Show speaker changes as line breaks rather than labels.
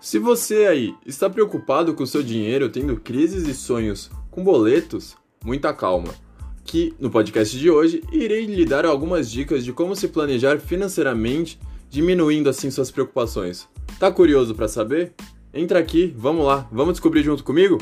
Se você aí está preocupado com o seu dinheiro, tendo crises e sonhos com boletos, muita calma. Que no podcast de hoje irei lhe dar algumas dicas de como se planejar financeiramente, diminuindo assim suas preocupações. Tá curioso para saber? Entra aqui, vamos lá, vamos descobrir junto comigo?